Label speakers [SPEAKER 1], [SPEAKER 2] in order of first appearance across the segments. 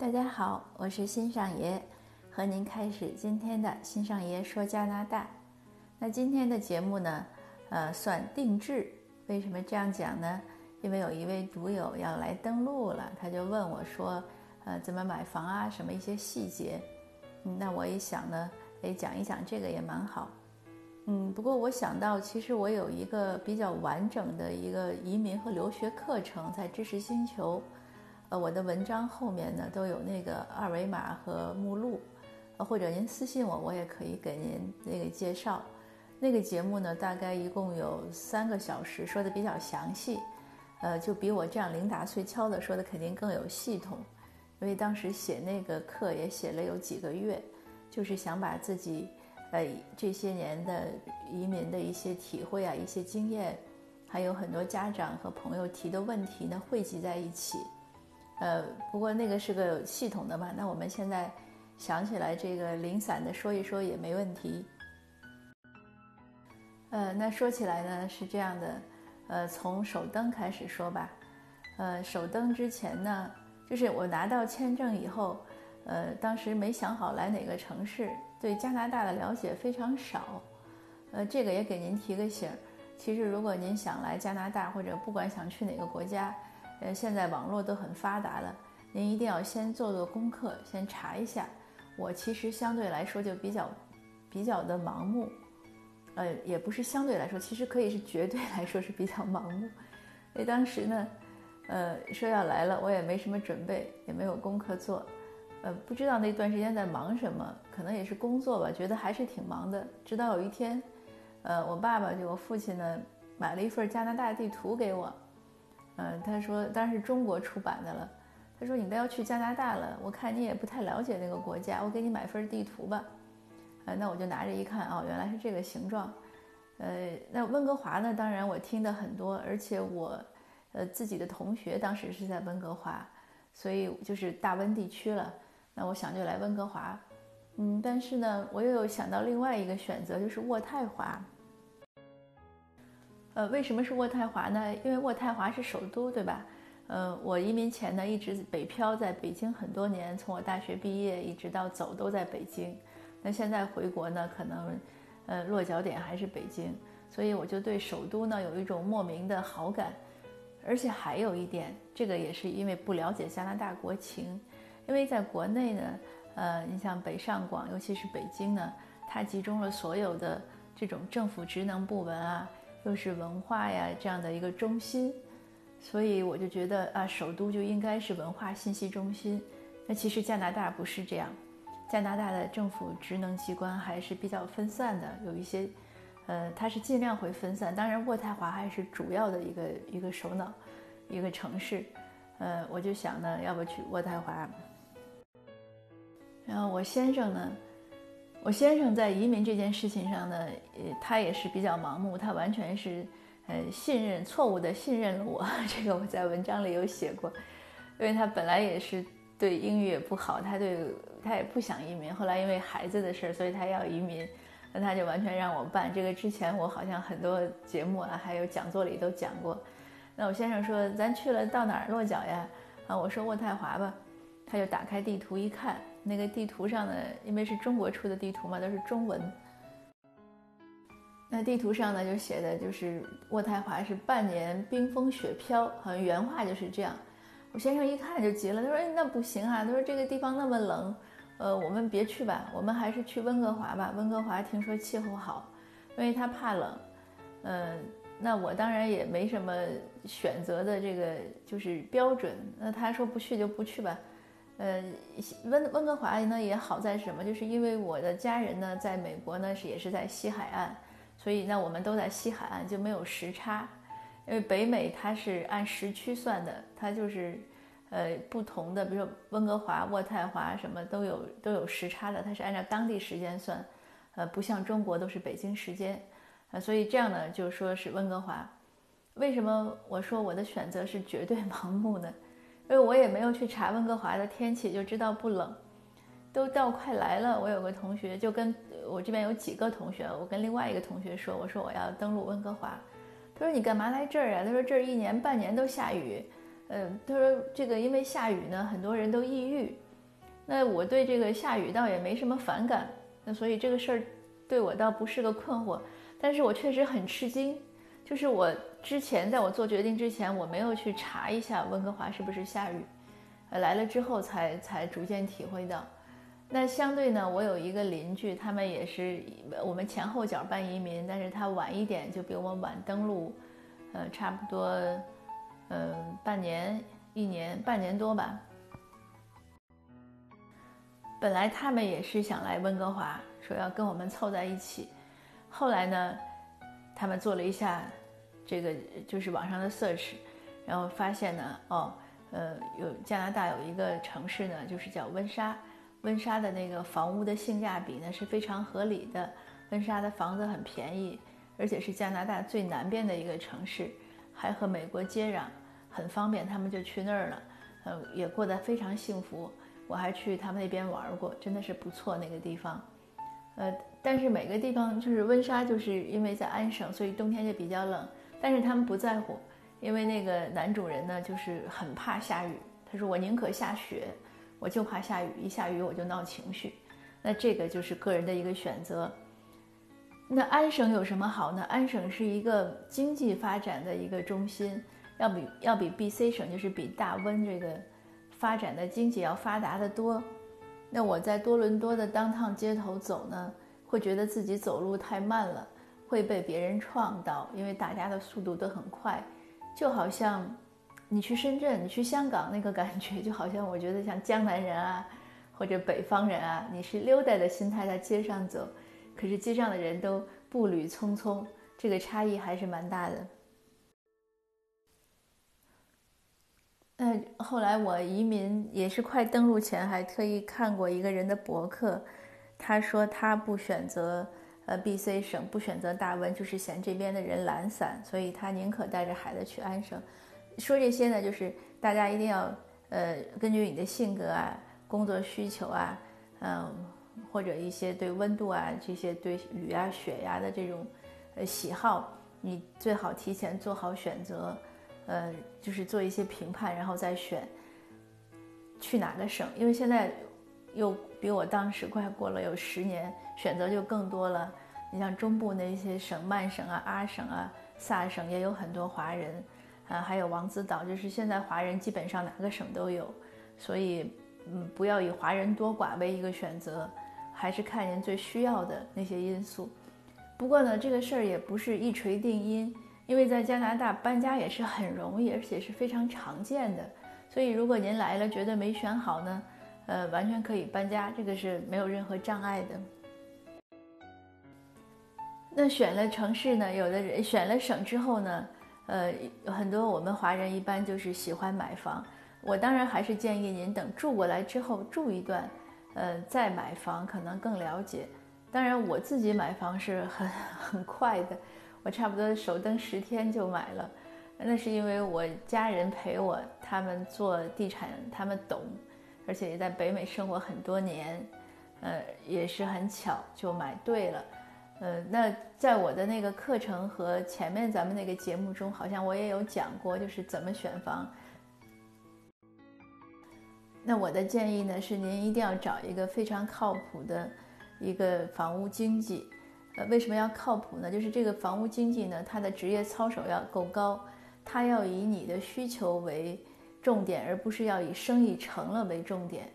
[SPEAKER 1] 大家好，我是新上爷，和您开始今天的新上爷说加拿大。那今天的节目呢，呃，算定制。为什么这样讲呢？因为有一位读友要来登录了，他就问我说，呃，怎么买房啊，什么一些细节。嗯，那我也想呢，诶，讲一讲这个也蛮好。嗯，不过我想到，其实我有一个比较完整的一个移民和留学课程在知识星球。呃，我的文章后面呢都有那个二维码和目录，呃，或者您私信我，我也可以给您那个介绍。那个节目呢，大概一共有三个小时，说的比较详细，呃，就比我这样零打碎敲的说的肯定更有系统。因为当时写那个课也写了有几个月，就是想把自己呃这些年的移民的一些体会啊、一些经验，还有很多家长和朋友提的问题呢，汇集在一起。呃，不过那个是个系统的嘛，那我们现在想起来这个零散的说一说也没问题。呃，那说起来呢是这样的，呃，从首登开始说吧。呃，首登之前呢，就是我拿到签证以后，呃，当时没想好来哪个城市，对加拿大的了解非常少。呃，这个也给您提个醒儿，其实如果您想来加拿大，或者不管想去哪个国家。呃，现在网络都很发达了，您一定要先做做功课，先查一下。我其实相对来说就比较，比较的盲目，呃，也不是相对来说，其实可以是绝对来说是比较盲目。因为当时呢，呃，说要来了，我也没什么准备，也没有功课做，呃，不知道那段时间在忙什么，可能也是工作吧，觉得还是挺忙的。直到有一天，呃，我爸爸就我父亲呢，买了一份加拿大地图给我。嗯，他说当然是中国出版的了。他说你都要去加拿大了，我看你也不太了解那个国家，我给你买份地图吧。呃，那我就拿着一看，哦，原来是这个形状。呃，那温哥华呢？当然我听的很多，而且我，呃，自己的同学当时是在温哥华，所以就是大温地区了。那我想就来温哥华。嗯，但是呢，我又想到另外一个选择，就是渥太华。呃，为什么是渥太华呢？因为渥太华是首都，对吧？呃，我移民前呢一直北漂在北京很多年，从我大学毕业一直到走都在北京。那现在回国呢，可能，呃，落脚点还是北京，所以我就对首都呢有一种莫名的好感。而且还有一点，这个也是因为不了解加拿大国情，因为在国内呢，呃，你像北上广，尤其是北京呢，它集中了所有的这种政府职能部门啊。又是文化呀这样的一个中心，所以我就觉得啊，首都就应该是文化信息中心。那其实加拿大不是这样，加拿大的政府职能机关还是比较分散的，有一些，呃，它是尽量会分散。当然，渥太华还是主要的一个一个首脑，一个城市。呃，我就想呢，要不去渥太华。然后我先生呢。我先生在移民这件事情上呢，呃，他也是比较盲目，他完全是，呃，信任错误的信任了我。这个我在文章里有写过，因为他本来也是对英语也不好，他对他也不想移民。后来因为孩子的事儿，所以他要移民，那他就完全让我办。这个之前我好像很多节目啊，还有讲座里都讲过。那我先生说：“咱去了到哪儿落脚呀？”啊，我说渥太华吧。他就打开地图一看。那个地图上呢，因为是中国出的地图嘛，都是中文。那地图上呢，就写的就是渥太华是半年冰封雪飘，好像原话就是这样。我先生一看就急了，他说：“那不行啊！他说这个地方那么冷，呃，我们别去吧，我们还是去温哥华吧。温哥华听说气候好，因为他怕冷。嗯，那我当然也没什么选择的这个就是标准。那他说不去就不去吧。”呃，温温哥华呢也好在什么？就是因为我的家人呢在美国呢是也是在西海岸，所以呢我们都在西海岸就没有时差。因为北美它是按时区算的，它就是呃不同的，比如说温哥华、渥太华什么都有都有时差的，它是按照当地时间算，呃不像中国都是北京时间，呃所以这样呢就说是温哥华。为什么我说我的选择是绝对盲目呢？因为我也没有去查温哥华的天气，就知道不冷。都到快来了，我有个同学就跟我这边有几个同学，我跟另外一个同学说，我说我要登陆温哥华。他说你干嘛来这儿啊？他说这儿一年半年都下雨。嗯，他说这个因为下雨呢，很多人都抑郁。那我对这个下雨倒也没什么反感，那所以这个事儿对我倒不是个困惑。但是我确实很吃惊，就是我之前在我做决定之前，我没有去查一下温哥华是不是下雨，呃，来了之后才才逐渐体会到。那相对呢，我有一个邻居，他们也是我们前后脚办移民，但是他晚一点，就比我们晚登陆，呃，差不多，呃，半年、一年、半年多吧。本来他们也是想来温哥华，说要跟我们凑在一起。后来呢，他们做了一下这个就是网上的 search，然后发现呢，哦，呃，有加拿大有一个城市呢，就是叫温莎，温莎的那个房屋的性价比呢是非常合理的，温莎的房子很便宜，而且是加拿大最南边的一个城市，还和美国接壤，很方便，他们就去那儿了，呃，也过得非常幸福。我还去他们那边玩过，真的是不错那个地方。呃，但是每个地方就是温莎，就是因为在安省，所以冬天就比较冷。但是他们不在乎，因为那个男主人呢，就是很怕下雨。他说：“我宁可下雪，我就怕下雨。一下雨我就闹情绪。”那这个就是个人的一个选择。那安省有什么好呢？安省是一个经济发展的一个中心，要比要比 B.C 省，就是比大温这个发展的经济要发达的多。那我在多伦多的当趟街头走呢，会觉得自己走路太慢了，会被别人撞到，因为大家的速度都很快，就好像你去深圳、你去香港那个感觉，就好像我觉得像江南人啊，或者北方人啊，你是溜达的心态在街上走，可是街上的人都步履匆匆，这个差异还是蛮大的。那后来我移民也是快登陆前，还特意看过一个人的博客，他说他不选择呃 B.C 省，不选择大温，就是嫌这边的人懒散，所以他宁可带着孩子去安省。说这些呢，就是大家一定要呃根据你的性格啊、工作需求啊，嗯，或者一些对温度啊、这些对雨啊、雪呀的这种呃喜好，你最好提前做好选择。呃，就是做一些评判，然后再选去哪个省，因为现在又比我当时快过了有十年，选择就更多了。你像中部那些省，曼省啊、阿省啊、萨省也有很多华人，啊，还有王子岛，就是现在华人基本上哪个省都有，所以嗯，不要以华人多寡为一个选择，还是看您最需要的那些因素。不过呢，这个事儿也不是一锤定音。因为在加拿大搬家也是很容易，而且是非常常见的，所以如果您来了觉得没选好呢，呃，完全可以搬家，这个是没有任何障碍的。那选了城市呢，有的人选了省之后呢，呃，很多我们华人一般就是喜欢买房。我当然还是建议您等住过来之后住一段，呃，再买房可能更了解。当然我自己买房是很 很快的。我差不多首登十天就买了，那是因为我家人陪我，他们做地产，他们懂，而且也在北美生活很多年，呃，也是很巧就买对了，呃，那在我的那个课程和前面咱们那个节目中，好像我也有讲过，就是怎么选房。那我的建议呢是，您一定要找一个非常靠谱的一个房屋经纪。呃，为什么要靠谱呢？就是这个房屋经济呢，它的职业操守要够高，它要以你的需求为重点，而不是要以生意成了为重点。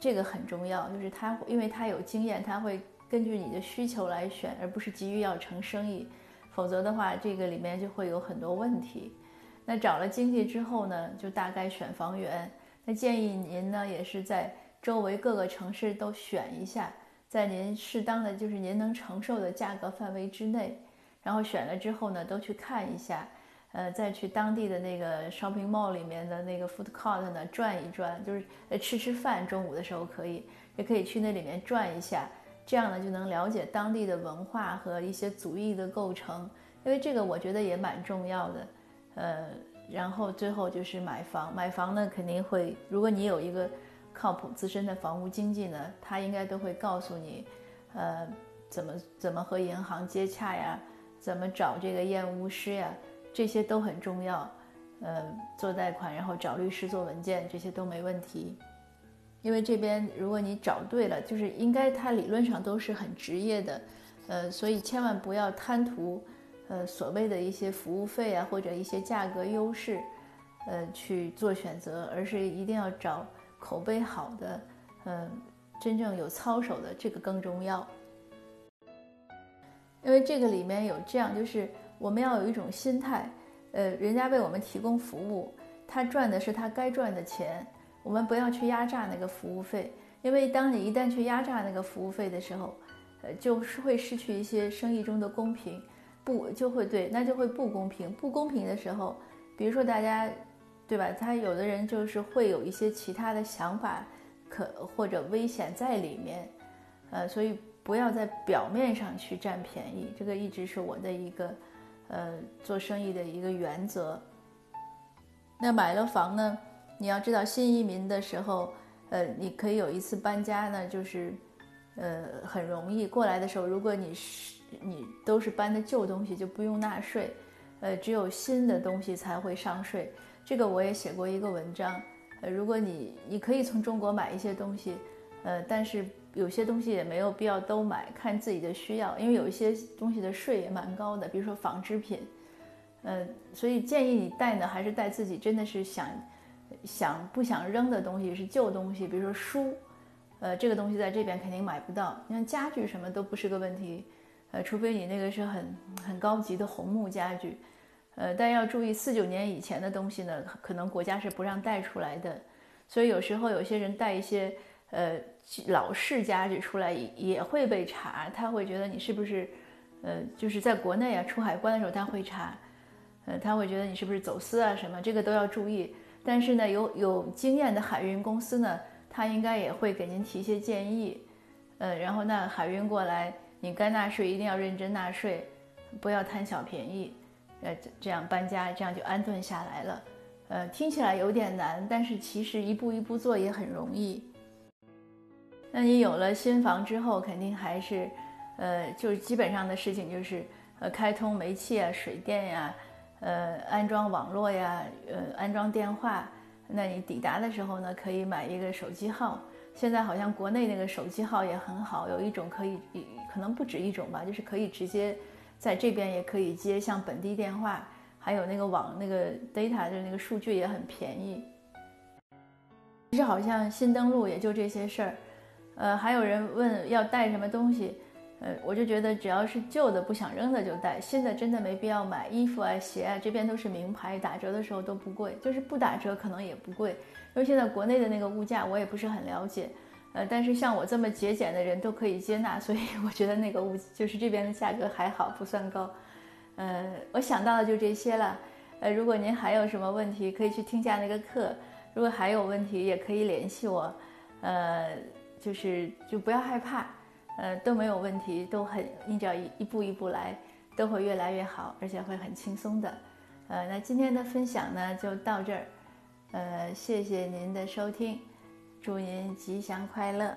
[SPEAKER 1] 这个很重要，就是他，因为他有经验，他会根据你的需求来选，而不是急于要成生意。否则的话，这个里面就会有很多问题。那找了经济之后呢，就大概选房源。那建议您呢，也是在周围各个城市都选一下。在您适当的，就是您能承受的价格范围之内，然后选了之后呢，都去看一下，呃，再去当地的那个 shopping mall 里面的那个 food court 呢转一转，就是呃吃吃饭，中午的时候可以，也可以去那里面转一下，这样呢就能了解当地的文化和一些族裔的构成，因为这个我觉得也蛮重要的，呃，然后最后就是买房，买房呢肯定会，如果你有一个。靠谱资深的房屋经纪呢，他应该都会告诉你，呃，怎么怎么和银行接洽呀，怎么找这个验屋师呀，这些都很重要。呃，做贷款，然后找律师做文件，这些都没问题。因为这边如果你找对了，就是应该它理论上都是很职业的，呃，所以千万不要贪图，呃，所谓的一些服务费啊或者一些价格优势，呃，去做选择，而是一定要找口碑好的，嗯，真正有操守的，这个更重要。因为这个里面有这样，就是我们要有一种心态，呃，人家为我们提供服务，他赚的是他该赚的钱，我们不要去压榨那个服务费，因为当你一旦去压榨那个服务费的时候，呃，就是会失去一些生意中的公平，不就会对，那就会不公平，不公平的时候，比如说大家，对吧？他有的人就是会有一些其他的想法，可或者危险在里面，呃，所以。不要在表面上去占便宜，这个一直是我的一个，呃，做生意的一个原则。那买了房呢，你要知道新移民的时候，呃，你可以有一次搬家呢，就是，呃，很容易过来的时候，如果你是你都是搬的旧东西，就不用纳税，呃，只有新的东西才会上税。这个我也写过一个文章，呃，如果你你可以从中国买一些东西，呃，但是。有些东西也没有必要都买，看自己的需要，因为有一些东西的税也蛮高的，比如说纺织品，呃，所以建议你带呢，还是带自己真的是想想不想扔的东西，是旧东西，比如说书，呃，这个东西在这边肯定买不到。你像家具什么都不是个问题，呃，除非你那个是很很高级的红木家具，呃，但要注意四九年以前的东西呢，可能国家是不让带出来的，所以有时候有些人带一些。呃，老式家具出来也会被查，他会觉得你是不是，呃，就是在国内啊出海关的时候他会查，呃，他会觉得你是不是走私啊什么，这个都要注意。但是呢，有有经验的海运公司呢，他应该也会给您提一些建议，呃，然后那海运过来，你该纳税一定要认真纳税，不要贪小便宜，呃，这样搬家这样就安顿下来了。呃，听起来有点难，但是其实一步一步做也很容易。那你有了新房之后，肯定还是，呃，就是基本上的事情就是，呃，开通煤气啊、水电呀，呃，安装网络呀，呃，安装电话。那你抵达的时候呢，可以买一个手机号。现在好像国内那个手机号也很好，有一种可以，可能不止一种吧，就是可以直接在这边也可以接像本地电话，还有那个网那个 data 的那个数据也很便宜。其实好像新登录也就这些事儿。呃，还有人问要带什么东西，呃，我就觉得只要是旧的不想扔的就带，新的真的没必要买。衣服啊、鞋啊，这边都是名牌，打折的时候都不贵，就是不打折可能也不贵。因为现在国内的那个物价我也不是很了解，呃，但是像我这么节俭的人都可以接纳，所以我觉得那个物就是这边的价格还好，不算高。呃，我想到的就这些了。呃，如果您还有什么问题，可以去听下那个课。如果还有问题，也可以联系我。呃。就是就不要害怕，呃都没有问题，都很你只要一步一步来，都会越来越好，而且会很轻松的。呃，那今天的分享呢就到这儿，呃谢谢您的收听，祝您吉祥快乐。